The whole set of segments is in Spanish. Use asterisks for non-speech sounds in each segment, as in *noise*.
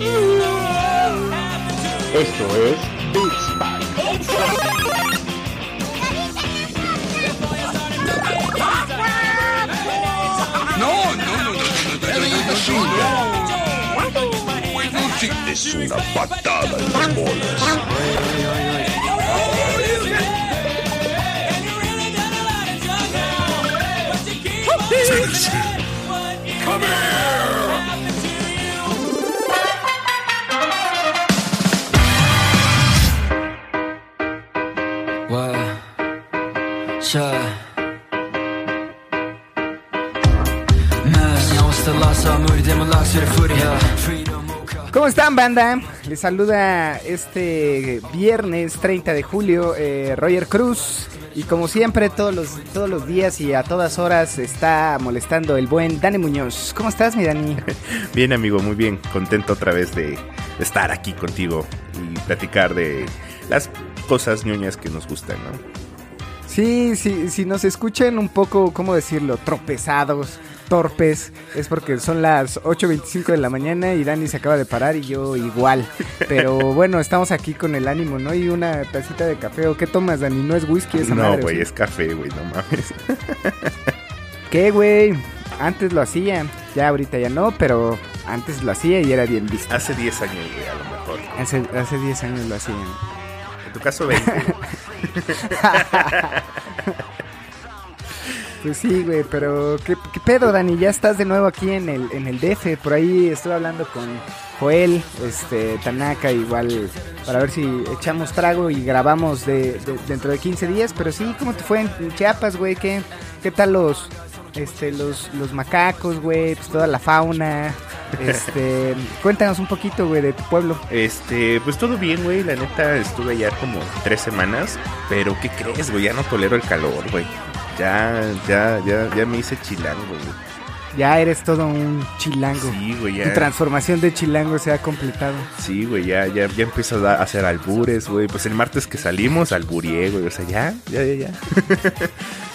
Esto es Beats Back. No, no, no, no, no, no, no, Es una patada en las bolas. ¿Cómo están, banda? Les saluda este viernes 30 de julio eh, Roger Cruz. Y como siempre, todos los, todos los días y a todas horas está molestando el buen Dani Muñoz. ¿Cómo estás, mi Dani? *laughs* Bien, amigo, muy bien. Contento otra vez de estar aquí contigo y platicar de las cosas ñoñas que nos gustan, ¿no? Sí, sí, si nos escuchan un poco, ¿cómo decirlo? Tropezados, torpes, es porque son las 8.25 de la mañana y Dani se acaba de parar y yo igual. Pero *laughs* bueno, estamos aquí con el ánimo, ¿no? Y una tacita de café. ¿O qué tomas, Dani? ¿No es whisky esa No, güey, es café, güey, no mames. *laughs* ¿Qué, güey? Antes lo hacía, ya ahorita ya no, pero antes lo hacía y era bien visto. Hace 10 años, güey, a lo mejor. Hace, hace 10 años lo hacía. En tu caso, 20. *laughs* *laughs* Pues sí, güey, pero ¿qué, qué pedo, Dani? Ya estás de nuevo aquí en el, en el DF. Por ahí estuve hablando con Joel, este, Tanaka, igual, para ver si echamos trago y grabamos de, de- dentro de 15 días. Pero sí, ¿cómo te fue en, en Chiapas, güey? ¿Qué, ¿Qué tal los, este, los, los macacos, güey? Pues toda la fauna. Este, cuéntanos un poquito, güey, de tu pueblo. Este, pues todo bien, güey. La neta, estuve allá como tres semanas. Pero, ¿qué crees, güey? Ya no tolero el calor, güey. Ya, ya, ya, ya me hice chilango, güey. Ya eres todo un chilango. Sí, güey, Tu ya. transformación de chilango se ha completado. Sí, güey, ya, ya, ya empiezo a hacer albures, güey. Pues el martes que salimos, alburié, güey. O sea, ya, ya, ya, ya. *laughs*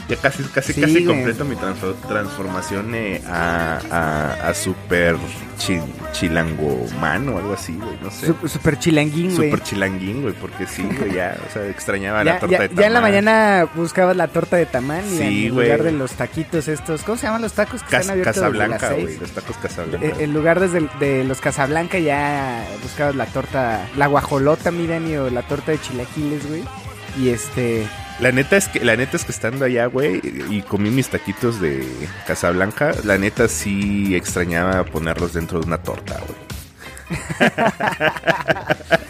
ya casi, casi, Sí, casi completo mi transfor- transformación eh, a, a, a super chi- chilango mano o algo así, güey. No sé. Su- Super chilanguín, güey. Super chilanguín, güey, porque sí, güey, ya, o sea, extrañaba Ya, la torta ya- de tamal. ya en la mañana buscabas la torta de tamal y Sí, en güey. lugar de los taquitos estos, ¿cómo se llaman los tacos que Cas- están abiertos Casablanca, güey, los tacos Casablanca. Eh, En lugar desde, de los Casablanca ya buscabas la torta, la guajolota, miren, o la torta de chilaquiles, güey. Y este, La neta es que la neta es que estando allá, güey, y comí mis taquitos de Casablanca, la neta sí extrañaba ponerlos dentro de una torta, güey. *laughs*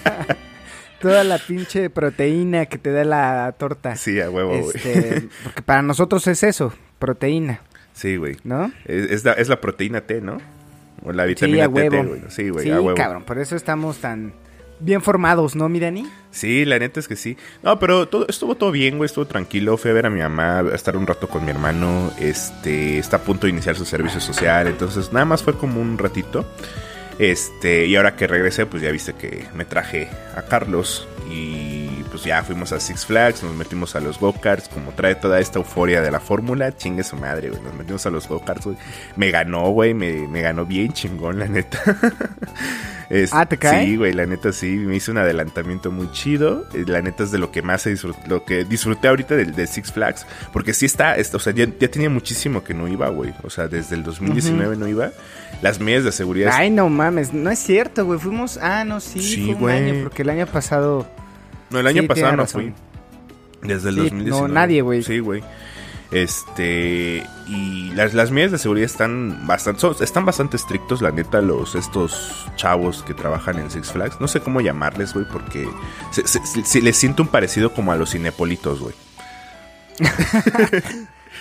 toda la pinche proteína que te da la torta. Sí, a huevo, güey. Este, porque para nosotros es eso, proteína, Sí, güey. ¿no? Es, es la, es la proteína T, ¿no? O la Sí, vitamina T, güey. Sí, güey, sí, a huevo. cabrón, por eso estamos tan bien formados, ¿no, Mirani? Sí, la neta es que sí. No, pero todo, estuvo todo bien, güey, estuvo tranquilo. Fui a ver a mi mamá, a estar un rato con mi hermano. Este, está a punto de iniciar su servicio social. Entonces, nada más fue como un ratito. Este, y ahora que regresé, pues ya viste que me traje a Carlos. Y pues ya fuimos a Six Flags, nos metimos a los go-karts. Como trae toda esta euforia de la fórmula, chingue su madre, güey. Nos metimos a los go-karts, güey. Me ganó, güey, me, me ganó bien chingón, la neta. *laughs* Es- Ah, ¿te cae? Sí, güey, la neta sí, me hizo un adelantamiento muy chido. Eh, La neta es de lo que más he disfrut- lo que disfruté ahorita del de Six Flags. Porque sí está, es- o sea, ya, ya tenía muchísimo que no iba, güey. O sea, desde el 2019 no iba. Las medidas de seguridad. Ay, no mames, no es cierto, güey. Fuimos. Ah, no, sí, Sí, fue un güey. año, porque el año pasado. No, el año sí, pasado no razón. fui. Desde el Sí, 2019. no, nadie, güey. Sí, güey. Este, y las, las medidas de seguridad están bastante, son- están bastante estrictos, la neta, los, estos chavos que trabajan en Six Flags. No sé cómo llamarles, güey, porque se, se- se- se les siento un parecido como a los cinepolitos, güey. *laughs*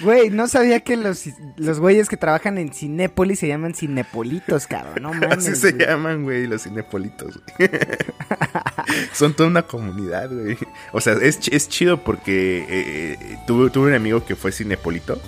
Güey, no sabía que los, los güeyes que trabajan en Cinépolis se llaman Cinepolitos, cabrón. No *laughs* mames. Así se güey. llaman, güey, los cinepolitos, güey. *laughs* Son toda una comunidad, güey. O sea, es, es chido porque eh, eh, tuve, tuve un amigo que fue cinepolito.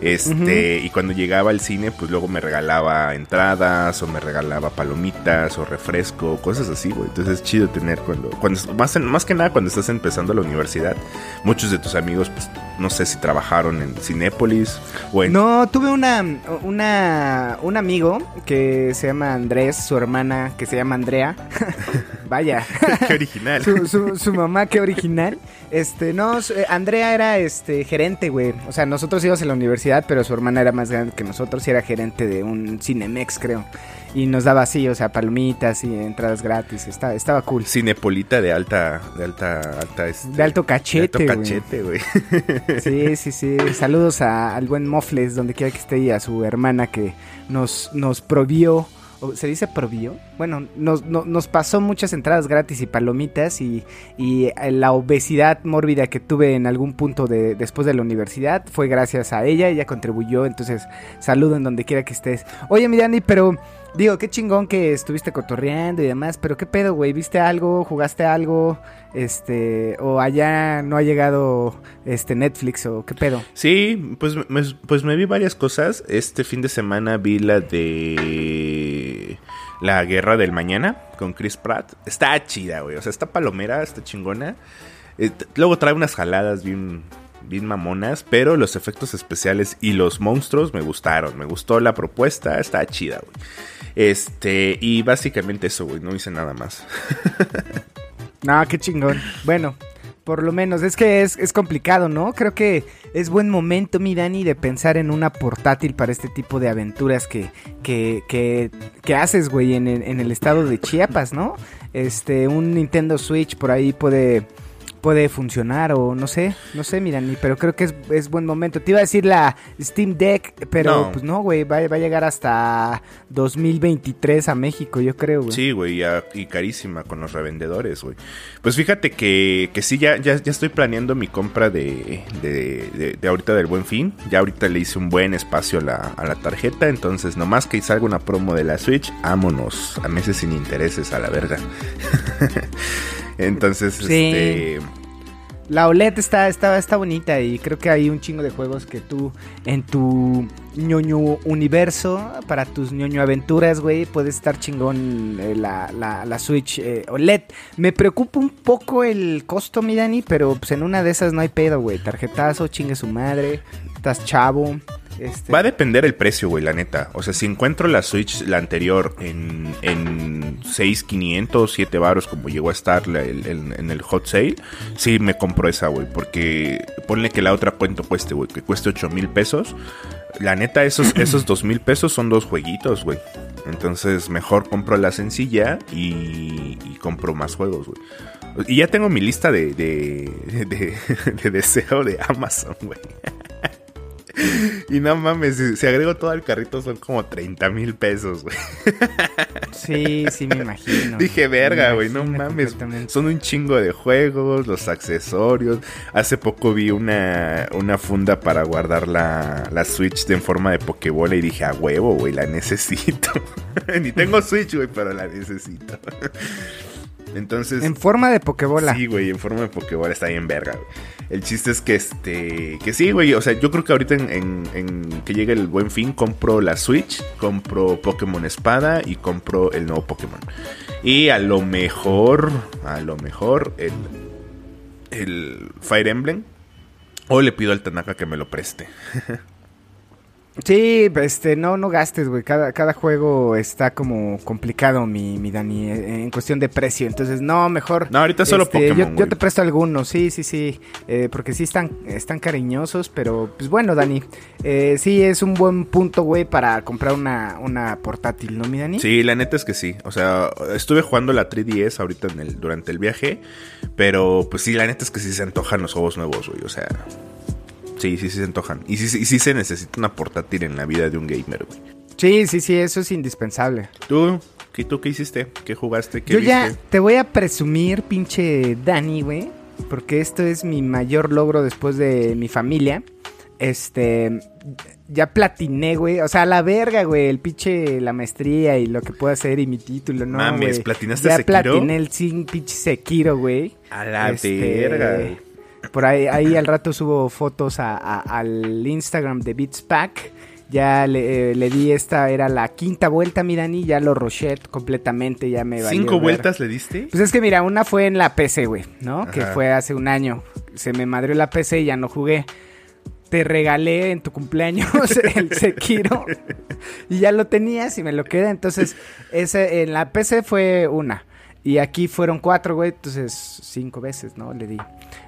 Este, y cuando llegaba al cine, pues luego me regalaba entradas, o me regalaba palomitas, o refresco, cosas así, güey. Entonces es chido tener cuando, cuando más, en- más que nada cuando estás empezando la universidad, muchos de tus amigos, pues, no sé si trabajaron en Cinépolis o en... No, tuve una, una, un amigo que se llama Andrés, su hermana que se llama Andrea. *laughs* Vaya. *laughs* Qué original. su, su, su mamá, qué original. Este, no, su- eh, Andrea era este gerente, güey. O sea, nosotros íbamos a la universidad, pero su hermana era más grande que nosotros y era gerente de un Cinemex, creo. Y nos daba así, o sea, palomitas y entradas gratis. Estaba, estaba cool. Cinepolita de alta, de alta, alta, este, De alto cachete, de alto cachete, güey. *laughs* Sí, sí, sí. Saludos a- al buen Mofles, donde quiera que esté, y a su hermana que nos, nos provió. ¿Se dice provió? Bueno, nos, no- nos pasó muchas entradas gratis y palomitas y, y eh, la obesidad mórbida que tuve en algún punto de, después de la universidad fue gracias a ella, ella contribuyó, entonces saludo en donde quiera que estés. Oye, mi Dani, pero digo, qué chingón que estuviste cotorreando y demás, pero qué pedo, güey, ¿viste algo? ¿Jugaste algo? Este, o allá no ha llegado este Netflix o qué pedo. Sí, pues pues me vi varias cosas. Este fin de semana vi la de La Guerra del Mañana con Chris Pratt. Está chida, güey. O sea, está palomera, está chingona. Eh, luego trae unas jaladas bien, bien mamonas, pero los efectos especiales y los monstruos me gustaron. Me gustó la propuesta, está chida, güey. Este, y básicamente eso, güey. No hice nada más. *laughs* No, qué chingón. Bueno, por lo menos, es que es, es complicado, ¿no? Creo que es buen momento, mi Dani, de pensar en una portátil para este tipo de aventuras que, que, que, que haces, güey, en, en el estado de Chiapas, ¿no? Este, un Nintendo Switch por ahí puede, puede funcionar o no sé, no sé, mi Dani, pero creo que es, es buen momento. Te iba a decir la Steam Deck, pero No. pues no, güey, va, va a llegar hasta 2023 a México, yo creo, güey. Sí, güey, y carísima con los revendedores, güey. Pues fíjate que, que sí, ya, ya, ya estoy planeando mi compra de, de, de- de ahorita del buen fin. Ya ahorita le hice un buen espacio a la, a la tarjeta, entonces nomás que salga una promo de la Switch, vámonos a meses sin intereses a la verga. *laughs* entonces, Sí. este... La OLED está, está, está bonita y creo que hay un chingo de juegos que tú en tu ñoño universo, para tus ñoño aventuras, güey, puede estar chingón eh, la, la, la Switch eh, OLED. Me preocupa un poco el costo, mi Dani, pero pues en una de esas no hay pedo, güey. Tarjetazo, chingue su madre, estás chavo. Este, Va a depender el precio, güey, la neta. O sea, si encuentro la Switch, la anterior, en, en 6,500, 7 baros, como llegó a estar la- el- el- en el hot sale, sí me compro esa, güey. Porque ponle que la otra cuento cueste, güey, que cueste 8 mil pesos. La neta, esos, *clears throat* esos 2 mil pesos son dos jueguitos, güey. Entonces, mejor compro la sencilla y, y compro más juegos, güey. Y ya tengo mi lista de, de, *laughs* de, de deseo de Amazon, güey. *laughs* Y no mames, si, si agrego todo al carrito son como 30 mil pesos, güey. Sí, sí, me imagino. Dije, verga, güey, no mames. Son un chingo de juegos, los accesorios. Hace poco vi una, una funda para guardar la, la Switch de en forma de Pokébola y dije, a huevo, güey, la necesito. *laughs* Ni tengo Switch, güey, pero la necesito. Entonces... En forma de Pokébola. Sí, güey, en forma de Pokébola está bien verga, güey. El chiste es que este. Que sí, güey. O sea, yo creo que ahorita en, en- en que llegue el buen fin, compro la Switch, compro Pokémon Espada y compro el nuevo Pokémon. Y a lo mejor. A lo mejor el. El Fire Emblem. O le pido al Tanaka que me lo preste. *laughs* Sí, este, no, no gastes, güey. Cada, cada juego está como complicado, mi, mi Dani, eh, en cuestión de precio. Entonces, no, mejor. No, ahorita solo este, Pokémon, Yo, yo te presto algunos, sí, sí, sí. eh, porque sí están, están cariñosos, pero pues bueno, Dani. eh, sí, es un buen punto, güey, para comprar una, una portátil, ¿no, mi Dani? Sí, la neta es que sí. O sea, estuve jugando la 3DS ahorita en el, durante el viaje. Pero pues sí, la neta es que sí se antojan los juegos nuevos, güey. O sea. Sí, sí, sí se antojan. Y sí, sí, sí se necesita una portátil en la vida de un gamer, güey. Sí, sí, sí, eso es indispensable. ¿Tú? ¿Qué, ¿Tú qué hiciste? ¿Qué jugaste? ¿Qué Yo viste? ya te voy a presumir, pinche Dani, güey. Porque esto es mi mayor logro después de mi familia. Este. Ya platiné, güey. O sea, la verga, güey. El pinche, la maestría y lo que puedo hacer y mi título, ¿no? Mames, güey. ¿platinaste Ya Sekiro? platiné el sin pinche Sekiro, güey. A la Este, verga, güey. Por ahí, ahí al rato subo fotos a- a- al Instagram de Beats Pack. Ya le, eh, le di esta, era la quinta vuelta, mi Dani. Ya lo rochet completamente, ya me ¿Cinco vueltas le diste? Pues es que mira, una fue en la PC, güey, ¿no? Que fue hace un año. Se me madrió la PC y ya no jugué. te regalé en tu cumpleaños *laughs* el Sekiro y ya lo tenías y me lo quedé. Entonces, ese en la PC fue una. Y aquí fueron cuatro, güey. Entonces, cinco veces, ¿no? Le di.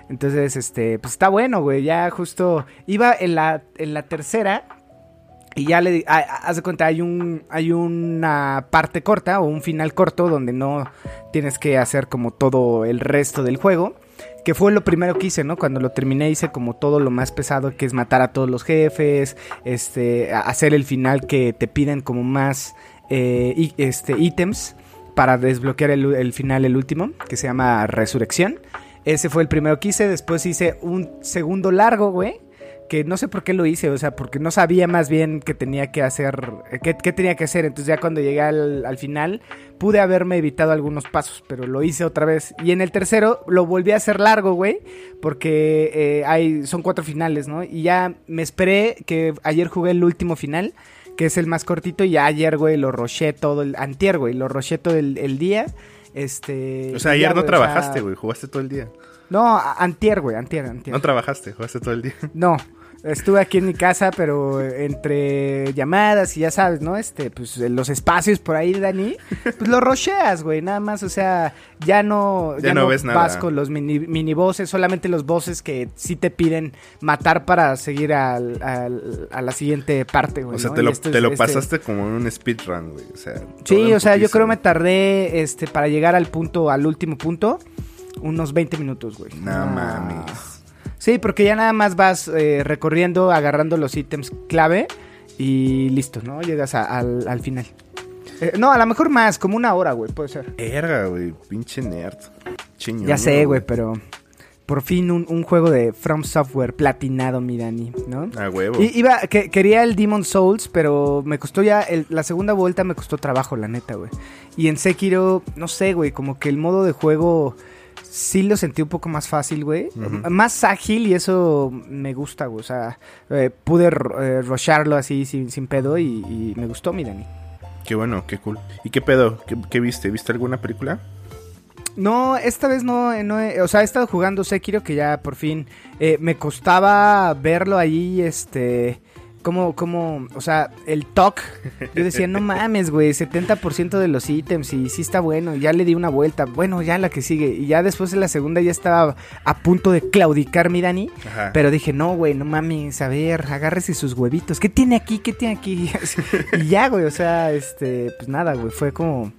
Entonces, este, pues está bueno, güey. Ya justo iba en la, en la tercera. Y ya le haz de cuenta, hay un, hay una parte corta o un final corto donde no tienes que hacer como todo el resto del juego. Que fue lo primero que hice, ¿no? Cuando lo terminé hice como todo lo más pesado, que es matar a todos los jefes, este, hacer el final que te piden como más eh, este, ítems para desbloquear el, el final, el último, que se llama Resurrección. Ese fue el primero que hice. Después hice un segundo largo, güey. Que no sé por qué lo hice, o sea, porque no sabía más bien qué tenía que hacer, eh, qué, tenía que hacer. Entonces ya cuando llegué al, al final, pude haberme evitado algunos pasos, pero lo hice otra vez. Y en el tercero lo volví a hacer largo, güey, porque eh, hay, son cuatro finales, ¿no? Y ya me esperé que ayer jugué el último final, que es el más cortito, y ayer, güey, lo roché todo el, antier, güey, lo roché todo el día. Este... O sea, ya, ayer no güey, o sea, trabajaste, güey. Jugaste todo el día. No, antier, güey, antier, antier. No trabajaste, jugaste todo el día. No, estuve aquí en mi casa, pero entre llamadas y ya sabes, ¿no? Este, pues los espacios por ahí, Dani, pues lo rocheas, güey, nada más, o sea, ya no, Ya no ves nada. vas con los mini, mini bosses, solamente los bosses que sí te piden matar para seguir al- al- a la siguiente parte, güey. O sea, ¿no? te lo, te este- pasaste como en un speedrun, güey. O sea, Sí, o sea, yo creo me tardé, este, para llegar al punto, al último punto, unos 20 minutos, güey. No Ah. mames. Sí, porque ya nada más vas eh, recorriendo, agarrando los ítems clave y listo, ¿no? Llegas a- al, al final. Eh, no, a lo mejor más, como una hora, güey, puede ser. Verga, güey. Pinche nerd. Chiño. ya sé, güey, pero por fin un, un juego de From Software platinado, mi Dani, ¿no? A huevo. Y, iba, que, quería el Demon Souls, pero me costó ya, el- la segunda vuelta me costó trabajo, la neta, güey. Y en Sekiro, no sé, güey, como que el modo de juego sí lo sentí un poco más fácil, güey. Más ágil y eso me gusta, güey. O sea, eh, pude eh, rusharlo así sin, sin pedo y, y me gustó, mi Dani. Qué bueno, qué cool. ¿Y qué pedo? ¿Qué, qué viste? ¿Viste alguna película? No, esta vez no, eh, no he- o sea, he estado jugando Sekiro que ya por fin eh, me costaba verlo ahí, este, como, como, o sea, el TOC, yo decía, no mames, güey, 70% de los ítems y sí está bueno, ya le di una vuelta, bueno, ya la que sigue, y ya después de la segunda ya estaba a punto de claudicar mi Dani, Ajá. pero dije, no, güey, no mames, a ver, agárrese sus huevitos, ¿qué tiene aquí? ¿Qué tiene aquí? *laughs* y ya, güey, o sea, este, pues nada, güey, fue como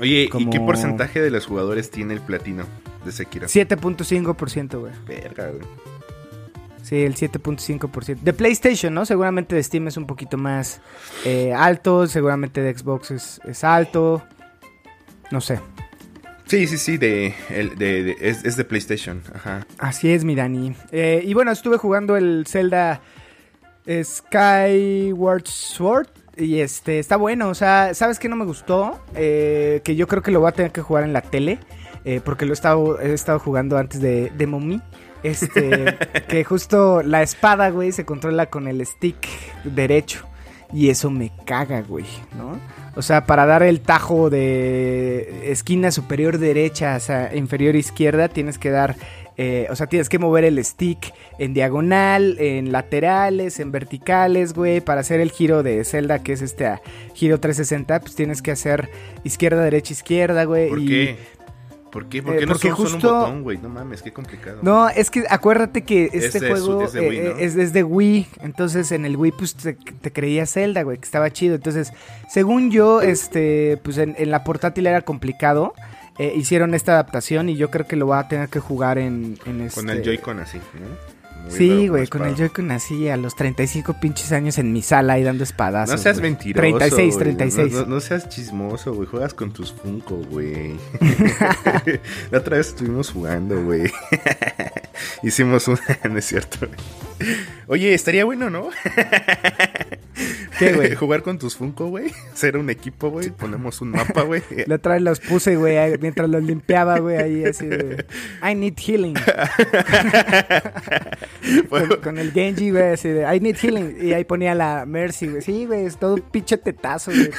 Oye, ¿y qué porcentaje de los jugadores tiene el platino de Sekiro? 7.5%, güey. Verga, güey. Sí, el 7.5%. De PlayStation, ¿no? Seguramente de Steam es un poquito más eh, alto, seguramente de Xbox es, es alto. No sé. Sí, sí, sí, de, de, de- es, es de PlayStation. Ajá. Así es, mi Dani. Eh, y bueno, estuve jugando el Zelda eh, Skyward Sword. Y este, está bueno. O sea, ¿sabes qué no me gustó? Eh, que yo creo que lo voy a tener que jugar en la tele. porque lo he estado, he estado jugando antes de, de Mommy. Este, *laughs* que justo la espada, güey, se controla con el stick derecho. Y eso me caga, güey, ¿no? O sea, para dar el tajo de esquina superior derecha hacia inferior izquierda, tienes que dar, eh, o sea, tienes que mover el stick en diagonal, en laterales, en verticales, güey. Para hacer el giro de Zelda, que es este ah, giro 360, pues tienes que hacer izquierda, derecha, izquierda, güey. ¿Por y- qué? ¿Por qué? ¿Por Eh, qué no porque justo- un botón, güey? No mames, qué complicado. No, es que acuérdate que este de su- juego es de Wii, eh, ¿no? es desde Wii. Entonces en el Wii pues te, te creía Zelda, güey, que estaba chido. Entonces, según yo, este, pues en, en la portátil era complicado. Eh, hicieron esta adaptación y yo creo que lo voy a tener que jugar en, en este... Con el Joy-Con así, ¿no? Sí, güey, con el. Joy-Con así a los 35 pinches años en mi sala ahí dando espadazos. No seas güey. mentiroso. 36, güey. 36. No, no- no seas chismoso, güey. Juegas con tus Funko, güey. *laughs* *laughs* La otra vez estuvimos jugando, güey. *laughs* Hicimos una. no es cierto. güey. Oye, estaría bueno, ¿no? ¿Qué, güey? *laughs* Jugar con tus Funko, güey. Ser un equipo, güey. Ponemos un mapa, güey. *laughs* La otra vez los puse, güey, mientras los limpiaba, güey, ahí así de... I need healing. *laughs* con, con el Genji, güey, así de... I need healing. Y ahí ponía la Mercy, güey. Sí, güey, es todo un pinche tetazo, güey.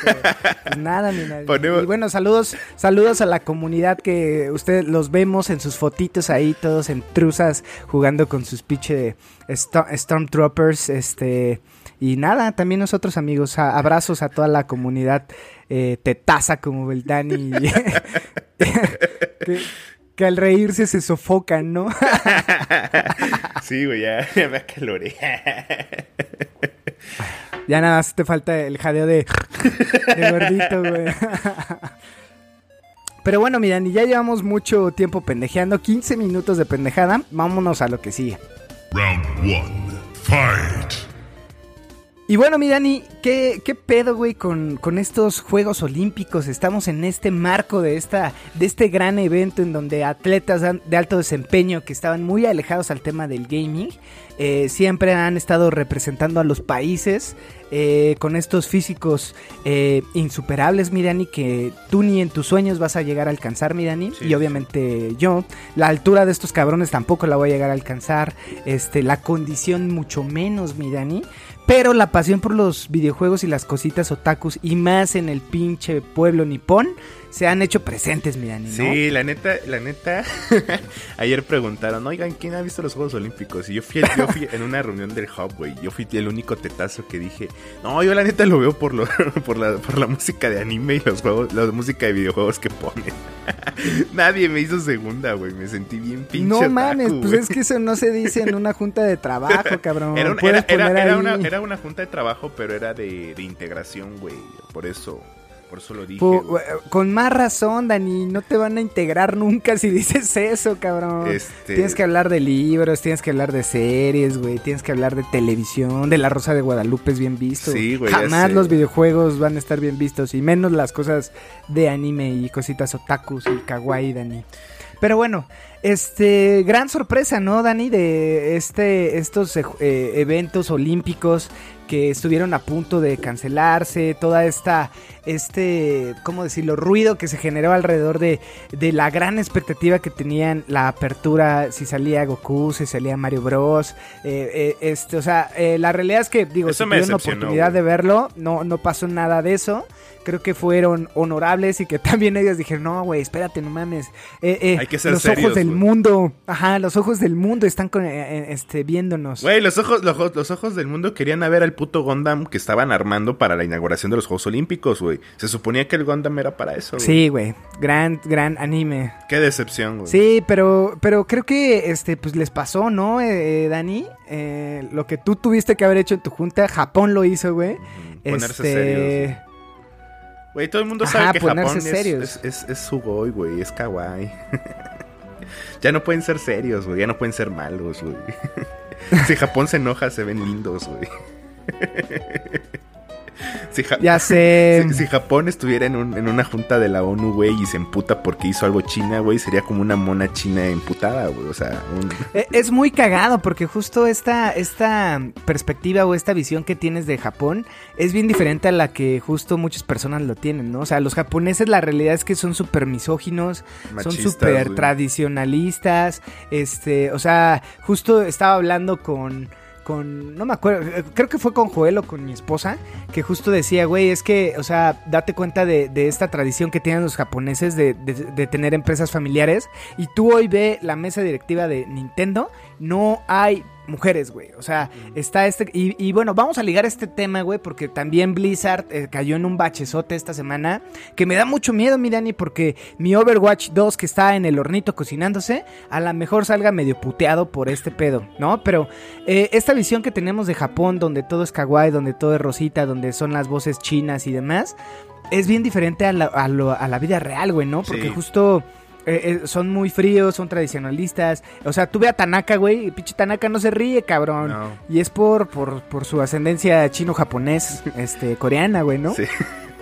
pues nada, mi nadie. Ponemos- Y bueno, saludos, saludos a la comunidad que ustedes los vemos en sus fotitos ahí, todos en truzas, jugando con sus pinche Sto- Stormtroopers, este... Y nada, también nosotros amigos, a- abrazos a toda la comunidad eh, tetaza como el Dani, *laughs* que, que al reírse se sofocan, ¿no? *laughs* Sí, güey, ya, ya me acaloré. ya nada más te falta el jadeo de, de gordito, güey. Pero bueno, mi Dani, ya llevamos mucho tiempo pendejeando, 15 minutos de pendejada, vámonos a lo que sigue. Round one. Fight. Y bueno, mi Dani, ¿qué, qué pedo, güey, con, con estos Juegos Olímpicos? Estamos en este marco de, esta, de este gran evento en donde atletas de alto desempeño que estaban muy alejados al tema del gaming, eh, siempre han estado representando a los países eh, con estos físicos eh, insuperables, mi Dani, que tú ni en tus sueños vas a llegar a alcanzar, mi Dani, Sí, y sí. obviamente yo. La altura de estos cabrones tampoco la voy a llegar a alcanzar, este, la condición mucho menos, mi Dani. Pero la pasión por los videojuegos y las cositas otakus, y más en el pinche pueblo nipón, se han hecho presentes, mi Dani, ¿no? Sí, la neta, la neta. *laughs* Ayer preguntaron, oigan, ¿quién ha visto los Juegos Olímpicos? Y yo fui, yo fui en una reunión del Hub, güey. Yo fui el único tetazo que dije, no, yo la neta lo veo por, lo, *laughs* por, la, por la música de anime y los juegos, la música de videojuegos que ponen. *laughs* Nadie me hizo segunda, güey. Me sentí bien pinche. No mames, pues es que eso no se dice en una junta de trabajo, cabrón. Era, un- era- era- era una, era una junta de trabajo, pero era de, de integración, güey. Por eso, por eso lo dije. Güey. con más razón, Dani, no te van a integrar nunca si dices eso, cabrón. Este- Tienes que hablar de libros, tienes que hablar de series, güey, tienes que hablar de televisión, de La Rosa de Guadalupe es bien visto. Sí, güey, ya Jamás los videojuegos van a estar bien vistos y menos las cosas de anime y cositas otakus y kawaii, Dani. Pero bueno, este gran sorpresa, ¿no, Dani? De este estos eh, eh, eventos olímpicos que estuvieron a punto de cancelarse, toda esta este, ¿cómo decirlo? ruido que se generó alrededor de, de la gran expectativa que tenían la apertura, si salía Goku, si salía Mario Bros. eh, eh, este, o sea, eh, la realidad es que digo, Eso si me tuvieron la oportunidad de verlo, no, no pasó nada de eso. Creo que fueron honorables y que *laughs* también ellos dijeron, no, güey, espérate, no mames. Eh, eh, Hay que ser los serios, ojos del mundo, ajá, los ojos del mundo están con, eh, este, viéndonos. Güey, los ojos, los, ojos- los ojos del mundo querían ver al puto Gundam que estaban armando para la inauguración de los Juegos Olímpicos, güey. Se suponía que el Gundam era para eso, güey. Sí, güey, gran, gran anime. Qué decepción, güey. Sí, pero, pero creo que este, pues les pasó, ¿no, eh, eh, Dani? Eh, lo que tú tuviste que haber hecho en tu junta, Japón lo hizo, güey. Ponerse Este, serios, güey. Todo el mundo Ajá, sabe que Japón es, es, es, es sugoi, güey. Es kawaii. *laughs* ya no pueden ser serios, güey. Ya no pueden ser malos, güey. *laughs* si Japón se enoja, se ven lindos, güey. *laughs* si, Ja- Ya *laughs* sé. si- si Japón estuviera en, un- en una junta de la ONU, güey, y se emputa porque hizo algo China, güey, sería como una mona china emputada, güey. O sea, un... *laughs* Eh, Es muy cagado porque justo esta, esta perspectiva o esta visión que tienes de Japón es bien diferente a la que justo muchas personas lo tienen, ¿no? O sea, los japoneses la realidad es que son súper misóginos, son súper tradicionalistas, este, o sea, justo estaba hablando con... Con, no me acuerdo, eh, creo que fue con Joel o con mi esposa, que justo decía, güey, es que, o sea, date cuenta de, de esta tradición que tienen los japoneses de, de- de tener empresas familiares. Y tú hoy ve la mesa directiva de Nintendo, no hay mujeres, güey. O sea, está este. Y, y bueno, vamos a ligar este tema, güey, porque también Blizzard eh, cayó en un bachezote esta semana. Que me da mucho miedo, mi Dani, porque mi Overwatch 2, que está en el hornito cocinándose, a lo mejor salga medio puteado por este pedo, ¿no? Pero eh, esta visión que tenemos de Japón, donde todo es kawaii, donde todo es rosita, donde son las voces chinas y demás, es bien diferente a la, a lo- a la vida real, güey, ¿no? Porque Sí. justo eh, eh, son muy fríos, son tradicionalistas. O sea, tú ve a Tanaka, güey, y pinche Tanaka no se ríe, cabrón. No. Y es por, por, por su ascendencia chino-japonés, *laughs* este, coreana, güey, ¿no? Sí.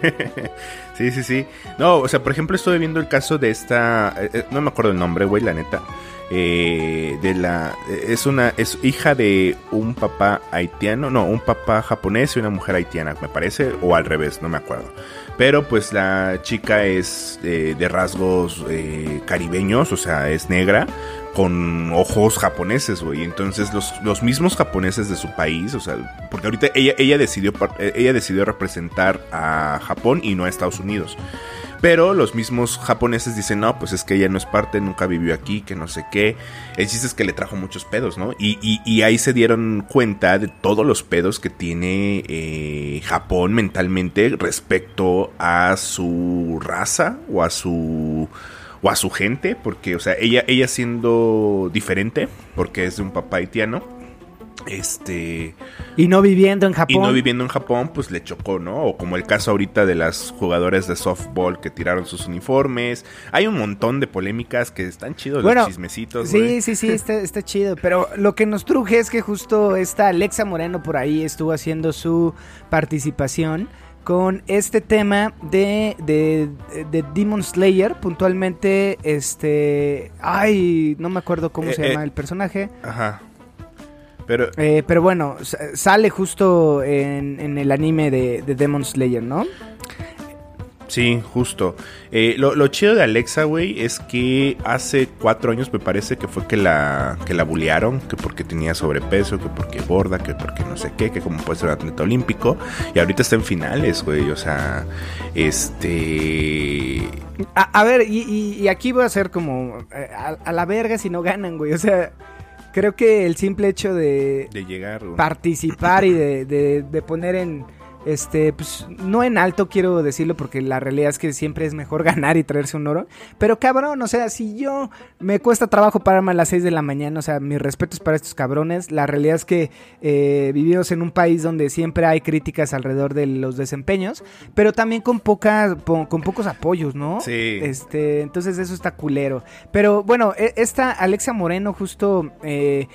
*laughs* sí, sí, sí. No, o sea, por ejemplo, estuve viendo el caso de esta. eh, eh, no me acuerdo el nombre, güey, la neta. Eh, de la es una es hija de un papá haitiano no un papá japonés y una mujer haitiana me parece o al revés no me acuerdo pero pues la chica es eh, de rasgos eh, caribeños o sea es negra con ojos japoneses, güey. Entonces los, los mismos japoneses de su país, o sea, porque ahorita ella, ella, decidió, ella decidió representar a Japón y no a Estados Unidos. Pero los mismos japoneses dicen, no, pues es que ella no es parte, nunca vivió aquí, que no sé qué. El chiste es que le trajo muchos pedos, ¿no? Y, y, ahí se dieron cuenta de todos los pedos que tiene eh, Japón mentalmente respecto a su raza o a su o a su gente, porque, o sea, ella, ella siendo diferente, porque es de un papá haitiano, este... Y no viviendo en Japón. Y no viviendo en Japón, pues le chocó, ¿no? O como el caso ahorita de las jugadores de softball que tiraron sus uniformes. Hay un montón de polémicas que están chidos Bueno, los chismecitos. Sí, sí, sí, está, está *laughs* chido. Pero lo que nos truje es que justo esta Alexa Moreno por ahí estuvo haciendo su participación con este tema de, de, de Demon Slayer, puntualmente, este... Ay, no me acuerdo cómo Eh, se llama eh. el personaje. Ajá. Pero, Eh, pero bueno, sale justo en, en el anime de, de Demon Slayer, ¿no? Sí, justo. Eh, lo, lo chido de Alexa, güey, es que hace cuatro años me parece que fue que la, que la bullearon, que porque tenía sobrepeso, que porque gorda, que porque no sé qué, que como puede ser un atleta olímpico. Y ahorita está en finales, güey. O sea, este... A, a ver, y, y- y aquí voy a hacer como eh, a, a la verga si no ganan, güey. O sea, creo que el simple hecho de De llegar... güey. participar y de, de- de poner en, este, pues, no en alto quiero decirlo porque la realidad es que siempre es mejor *laughs* ganar y traerse un oro. Pero cabrón, o sea, si yo me cuesta trabajo pararme a las 6 de la mañana, o sea, mis respetos para estos cabrones. La realidad es que eh, vivimos en un país donde siempre hay críticas alrededor de los desempeños, pero también con, poca, po- con pocos apoyos, ¿no? Sí. Este, entonces eso está culero. Pero bueno, e- esta Alexa Moreno justo eh,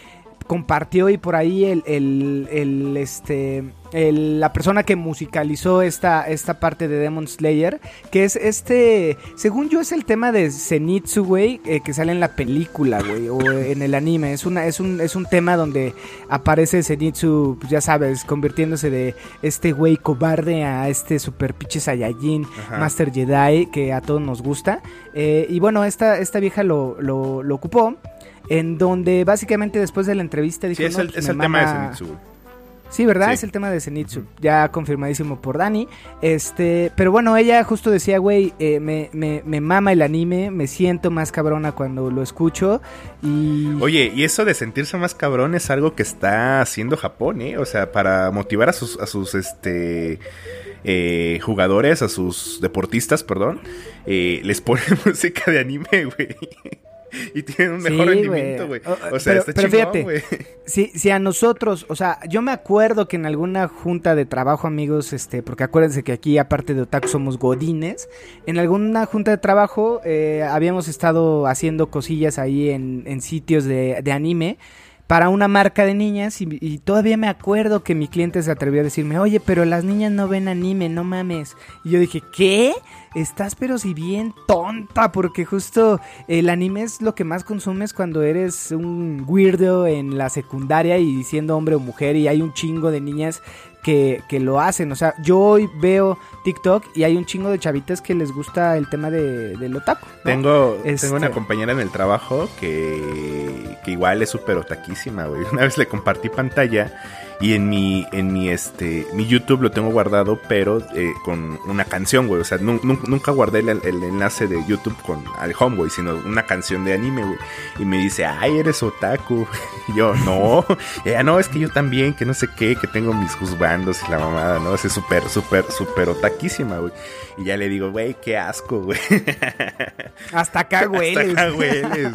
compartió y por ahí el, el, el, este el- la persona que musicalizó esta, esta parte de Demon Slayer, que es este, según yo es el tema de Zenitsu, güey, eh, que sale en la película, güey, o en el anime, es una es un es un tema donde aparece Zenitsu, pues, ya sabes, convirtiéndose de este güey cobarde a este super pinche Saiyajin, Ajá. Master Jedi, que a todos nos gusta. Eh, y bueno, esta, esta vieja lo, lo, lo ocupó. En donde básicamente después de la entrevista dijo Sí, es "No, el, pues, es el tema de Zenitsu. Sí, ¿verdad? Sí. Es el tema de Zenitsu. Ya confirmadísimo por Dani. Este, pero bueno, ella justo decía, güey, eh, me, me, me mama el anime, me siento más cabrona cuando lo escucho. Y. Oye, y eso de sentirse más cabrón es algo que está haciendo Japón, ¿eh? O sea, para motivar a sus, a sus este, eh, jugadores, a sus deportistas, perdón, eh, les ponen *laughs* música de anime, güey. *laughs* Y tienen un mejor rendimiento, güey. O- O sea, pero- está pero chingón, fíjate, güey. *laughs* Si, si a nosotros, o sea, yo me acuerdo que en alguna junta de trabajo, amigos, este, porque acuérdense que aquí, aparte de Otaku, somos godines, en alguna junta de trabajo eh, habíamos estado haciendo cosillas ahí en, en sitios de, de anime para una marca de niñas y, todavía me acuerdo que mi cliente se atrevió a decirme, oye, pero las niñas no ven anime, no mames. Y yo dije, ¿qué? Estás pero si bien tonta, porque justo el anime es lo que más consumes cuando eres un weirdo en la secundaria y siendo hombre o mujer y hay un chingo de niñas que, que lo hacen. O sea, yo hoy veo TikTok y hay un chingo de chavitas que les gusta el tema de, del otaku. ¿no? Tengo, Este- tengo una compañera en el trabajo que, que igual es súper otaquísima, güey. *laughs* Una vez le compartí pantalla y en mi, en mi, este, mi YouTube lo tengo guardado, pero eh, con una canción, güey. O sea, nun- nun- nunca guardé el, el enlace de YouTube con al home, güey, sino una canción de anime, güey. Y me dice, ay, eres otaku. Y *laughs* yo, no. *laughs* Ella, no, es que yo también, que no sé qué, que tengo mis juzbandos y la mamada, ¿no? Es súper, súper, súper otaquísima, güey. Y ya le digo, güey, qué asco, güey. *laughs* Hasta acá, güey. Hasta acá hueles.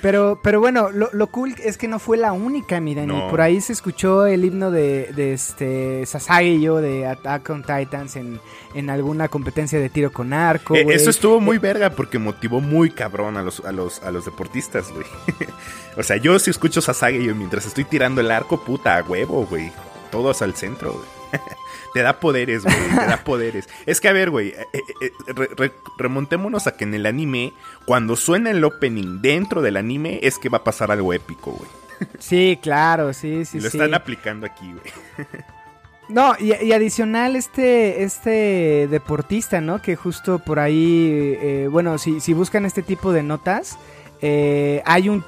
Pero, pero bueno, lo, lo cool es que no fue la única, miren. No. Y por ahí se escuchó el himno de, de este Sasage yo de Attack on Titans en, en alguna competencia de tiro con arco. Eh, eso estuvo muy verga porque motivó muy cabrón a los, a los, a los deportistas, güey. *laughs* o sea, yo si escucho Sasage yo mientras estoy tirando el arco, puta, a huevo, güey. Todos al centro, güey. *laughs* Te da poderes, güey. Te da poderes. Es que, a ver, güey. eh, eh, eh, re- re- remontémonos a que en el anime, cuando suena el opening dentro del anime, es que va a pasar algo épico, güey. Sí, claro, sí, sí, y lo sí. están aplicando aquí, güey. No, y, y adicional este, este deportista, ¿no? Que justo por ahí, eh, bueno, si, si buscan este tipo de notas, eh, hay un,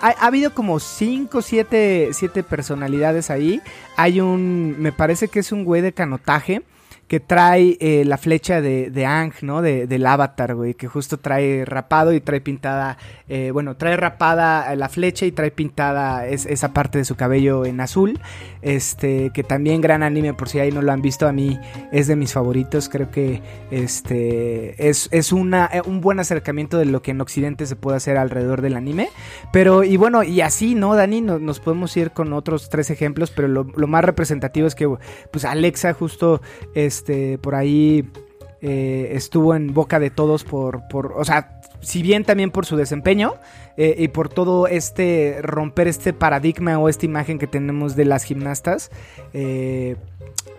ha, ha habido como 5, 7 siete personalidades ahí. Hay un, me parece que es un güey de canotaje que trae eh, la flecha de, de Ang, ¿no? De, del avatar, güey, que justo trae rapado y trae pintada, eh, bueno, trae rapada la flecha y trae pintada es- esa parte de su cabello en azul, este, que también gran anime, por si ahí no lo han visto, a mí es de mis favoritos, creo que este es, es una, eh, un buen acercamiento de lo que en Occidente se puede hacer alrededor del anime, pero y bueno, y así, ¿no, Dani? No- nos podemos ir con otros tres ejemplos, pero lo más representativo es que, pues Alexa justo, este, por ahí eh, estuvo en boca de todos por, por, o sea, si bien también por su desempeño eh, y por todo este romper este paradigma o esta imagen que tenemos de las gimnastas, eh,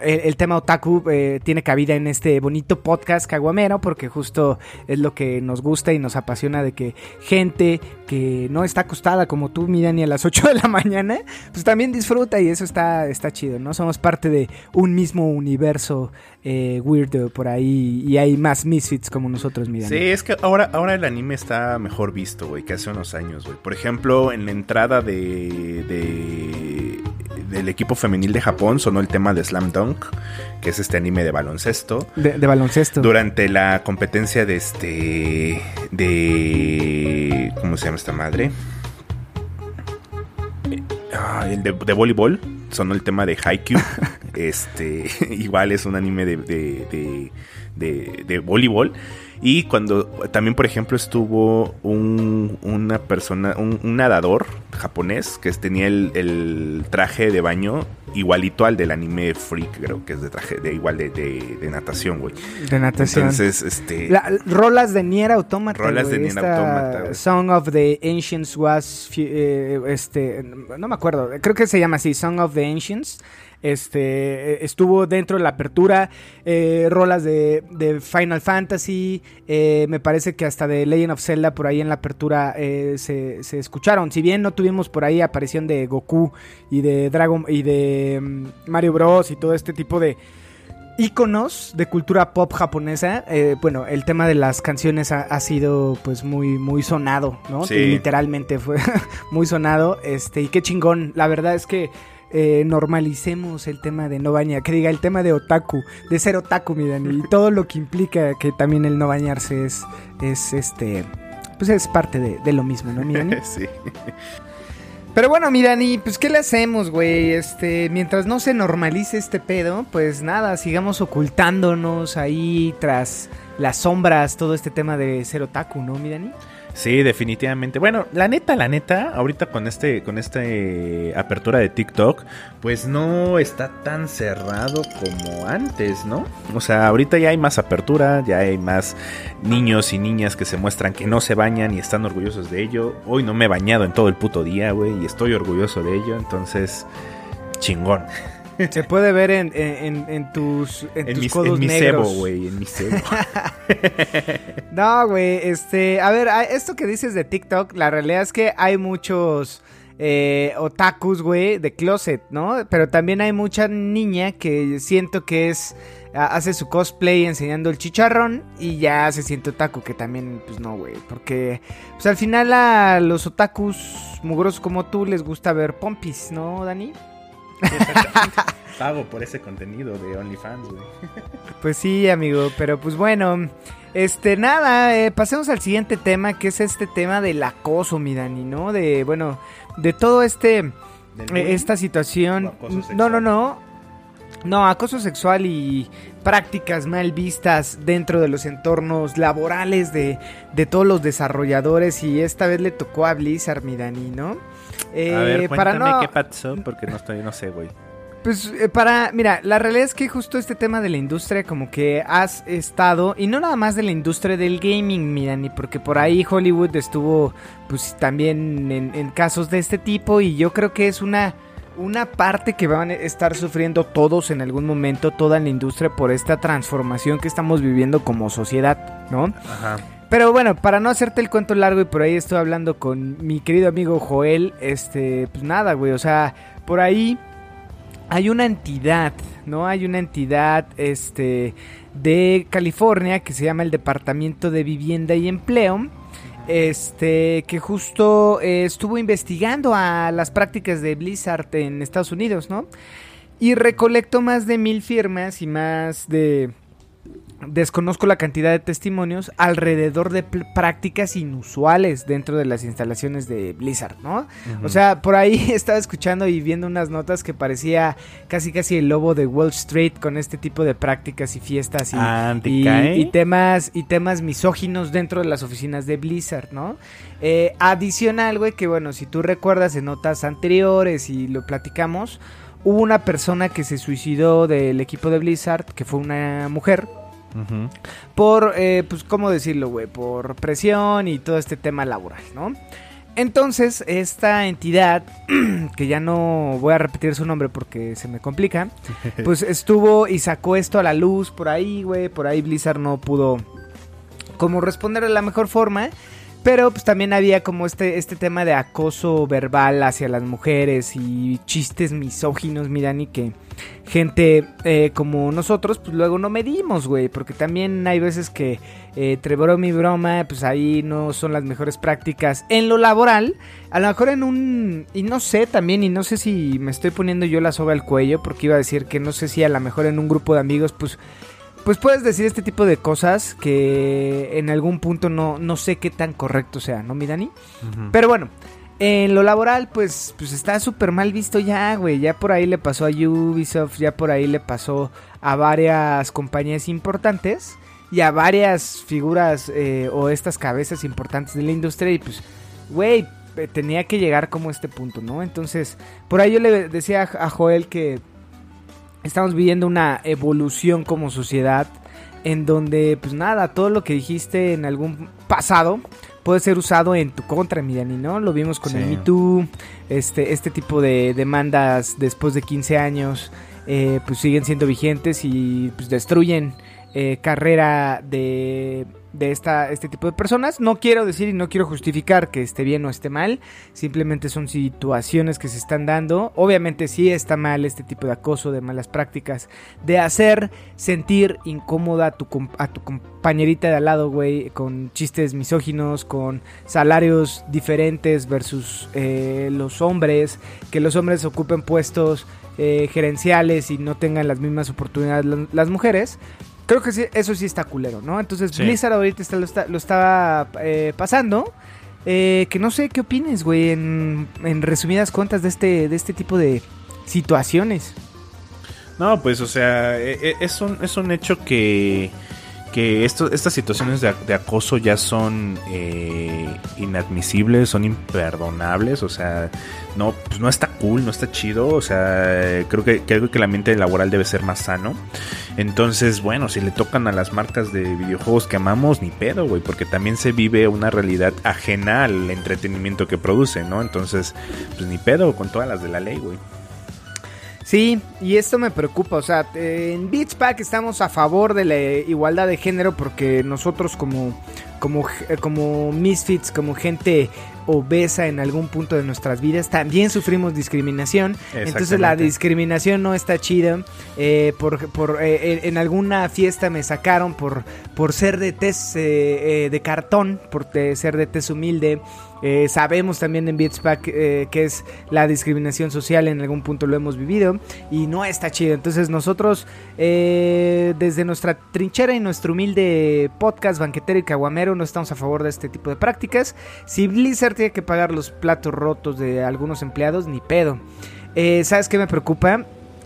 el, tema otaku eh, tiene cabida en este bonito podcast caguamero porque justo es lo que nos gusta y nos apasiona de que gente que no está acostada como tú, mira, ni a las *laughs* 8 de la mañana, pues también disfruta y eso está, está chido, ¿no? Somos parte de un mismo universo eh, weirdo por ahí y hay más misfits como nosotros, mira. Sí, es que ahora, ahora el anime está mejor visto, güey, que hace unos años, güey. Por ejemplo, en la entrada de, de- del equipo femenil de Japón sonó el tema de Slam Dunk, que es este anime de baloncesto. De, de baloncesto. Durante la competencia de este. de. ¿Cómo se llama esta madre? Ah, el de, de voleibol. Sonó el tema de Haikyuu. *laughs* este. *laughs* Igual es un anime de. de, de, de- de voleibol. Y cuando también, por ejemplo, estuvo un, una persona, un, un nadador japonés que tenía el, el traje de baño igualito al del anime Freak, creo que es de traje de igual de, de- de natación, güey. de natación. Entonces, este. La- rolas de Nier Automata. Rolas de Nier Automata. Song of the Ancients was. eh, este. No me acuerdo. Creo que se llama así. Song of the Ancients. Este. eh, Estuvo dentro de la apertura. eh, rolas de, de Final Fantasy. eh, me parece que hasta de Legend of Zelda por ahí en la apertura eh, se, se escucharon. Si bien no tuvimos por ahí aparición de Goku y de Dragon. y de mm, Mario Bros. y todo este tipo de íconos de cultura pop japonesa, eh, bueno, el tema de las canciones ha, ha sido pues muy muy sonado, ¿no? Sí. Literalmente fue *laughs* muy sonado, este y qué chingón. La verdad es que eh, normalicemos el tema de no bañar, que diga el tema de otaku, de ser otaku, mi Dani, y todo lo que implica que también el no bañarse es es este pues es parte de, lo mismo, ¿no, mi Dani? *laughs* sí. Pero bueno, mi Dani, pues ¿qué le hacemos, güey? Este, mientras no se normalice este pedo, pues nada, sigamos ocultándonos ahí tras las sombras, todo este tema de ser otaku, ¿no, mi Dani? Sí, definitivamente. Bueno, la neta, la neta, ahorita con este, con este apertura de TikTok, pues no está tan cerrado como antes, ¿no? O sea, ahorita ya hay más apertura, ya hay más niños y niñas que se muestran que no se bañan y están orgullosos de ello. Hoy no me he bañado en todo el puto día, güey, y estoy orgulloso de ello, entonces, chingón. Se puede ver en, en- en- en tus, en En tus codos en mi negros. cebo, güey, en mi cebo. *laughs* No, güey, este, a ver, esto que dices de TikTok, la realidad es que hay muchos eh, otakus, güey, de closet, ¿no? Pero también hay mucha niña que siento que es, hace su cosplay enseñando el chicharrón y ya se siente otaku, que también, pues no, güey, porque, pues al final a los otakus mugrosos como tú les gusta ver pompis, ¿no, Dani? *laughs* Pago por ese contenido de OnlyFans, güey. *laughs* Pues sí, amigo, pero pues bueno, este, nada, eh, pasemos al siguiente tema, que es este tema del acoso, mi Dani, ¿no? De, bueno, de todo este, ¿Del eh, esta situación. No, no, no. No, acoso sexual y prácticas mal vistas dentro de los entornos laborales de, de todos los desarrolladores y esta vez le tocó a Blizzard, mi Dani, ¿no? Eh, A ver, para cuéntame no- qué pasó, porque no estoy, no sé, güey. pues eh, para, mira, la realidad es que justo este tema de la industria como que has estado, y no nada más de la industria del gaming, mira, ni porque por ahí Hollywood estuvo pues también en, en casos de este tipo y yo creo que es una, una parte que van a estar sufriendo todos en algún momento, toda la industria, por esta transformación que estamos viviendo como sociedad, ¿no? Ajá. Pero bueno, para no hacerte el cuento largo y por ahí estoy hablando con mi querido amigo Joel, este, pues nada, güey, o sea, por ahí hay una entidad, ¿no? Hay una entidad, este, de California que se llama el Departamento de Vivienda y Empleo, este, que justo eh, estuvo investigando a las prácticas de Blizzard en Estados Unidos, ¿no? Y recolectó más de mil firmas y más de desconozco la cantidad de testimonios alrededor de prácticas inusuales dentro de las instalaciones de Blizzard, ¿no? O sea, por ahí *laughs* estaba escuchando y viendo unas notas que parecía casi casi el lobo de Wall Street con este tipo de prácticas y fiestas y temas y temas misóginos dentro de las oficinas de Blizzard, ¿no? Eh, adicional, güey, que bueno, si tú recuerdas en notas anteriores y lo platicamos, hubo una persona que se suicidó del equipo de Blizzard, que fue una mujer, Por, eh, pues, ¿cómo decirlo, güey? Por presión y todo este tema laboral, ¿no? Entonces, esta entidad, *clears throat* que ya no voy a repetir su nombre porque se me complica, *laughs* pues estuvo y sacó esto a la luz por ahí, güey. Por ahí Blizzard no pudo como responder de la mejor forma. Pero pues también había como este, este tema de acoso verbal hacia las mujeres y chistes misóginos, Mirani, que gente eh, como nosotros pues luego no medimos, güey. Porque también hay veces que eh, entre broma y broma, pues ahí no son las mejores prácticas en lo laboral. A lo mejor en un... Y no sé también, y no sé si me estoy poniendo yo la soga al cuello, porque iba a decir que no sé si a lo mejor en un grupo de amigos, pues pues puedes decir este tipo de cosas que en algún punto no, no sé qué tan correcto sea, ¿no, mi Dani? Pero bueno, en lo laboral, pues, pues está súper mal visto ya, güey. Ya por ahí le pasó a Ubisoft, ya por ahí le pasó a varias compañías importantes y a varias figuras eh, o estas cabezas importantes de la industria. Y pues, güey, eh, tenía que llegar como a este punto, ¿no? Entonces, por ahí yo le decía a Joel que estamos viviendo una evolución como sociedad en donde, pues nada, todo lo que dijiste en algún pasado puede ser usado en tu contra, mi Dani, ¿no? Lo vimos con el. Me Too, este, este tipo de demandas después de 15 años, eh, pues siguen siendo vigentes y pues destruyen eh, carrera de, de esta, este tipo de personas. No quiero decir y no quiero justificar que esté bien o esté mal, simplemente son situaciones que se están dando. Obviamente sí está mal este tipo de acoso, de malas prácticas, de hacer sentir incómoda a tu, a tu compañerita de al lado, güey, con chistes misóginos, con salarios diferentes versus eh, los hombres, que los hombres ocupen puestos eh, gerenciales y no tengan las mismas oportunidades la- las mujeres. Creo que sí, eso sí está culero, ¿no? Entonces Sí. Blizzard ahorita está- lo, está, lo está eh, pasando. Eh, que no sé qué opines, güey, en, en resumidas cuentas de este, de este tipo de situaciones. No, pues, o sea, e- e- es un, es un hecho que, que estas situaciones de, de acoso ya son eh, inadmisibles, son imperdonables, o sea, no, pues no está cool, no está chido, o sea, creo que, creo que el ambiente laboral debe ser más sano. Entonces, bueno, si le tocan a las marcas de videojuegos que amamos, ni pedo, güey, porque también se vive una realidad ajena al entretenimiento que produce, ¿no? Entonces, pues ni pedo con todas las de la ley, güey. Sí, y esto me preocupa, o sea, eh, en Beach Pack estamos a favor de la igualdad de género porque nosotros como, como, eh, como misfits, como gente obesa en algún punto de nuestras vidas, también sufrimos discriminación. Entonces la discriminación no está chida. Eh, por, por, eh, en- en alguna fiesta me sacaron por, por ser de tez eh, eh, de cartón, por ser de tez humilde. Eh, sabemos también en Beats Pack eh, que es la discriminación social, en algún punto lo hemos vivido y no está chido. Entonces nosotros eh, desde nuestra trinchera y nuestro humilde podcast banquetero y caguamero no estamos a favor de este tipo de prácticas. Si Blizzard tiene que pagar los platos rotos de algunos empleados, ni pedo. Eh, ¿Sabes qué me preocupa?